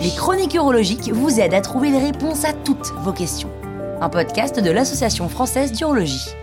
Les chroniques urologiques vous aident à trouver les réponses à toutes vos questions. Un podcast de l'Association française d'urologie.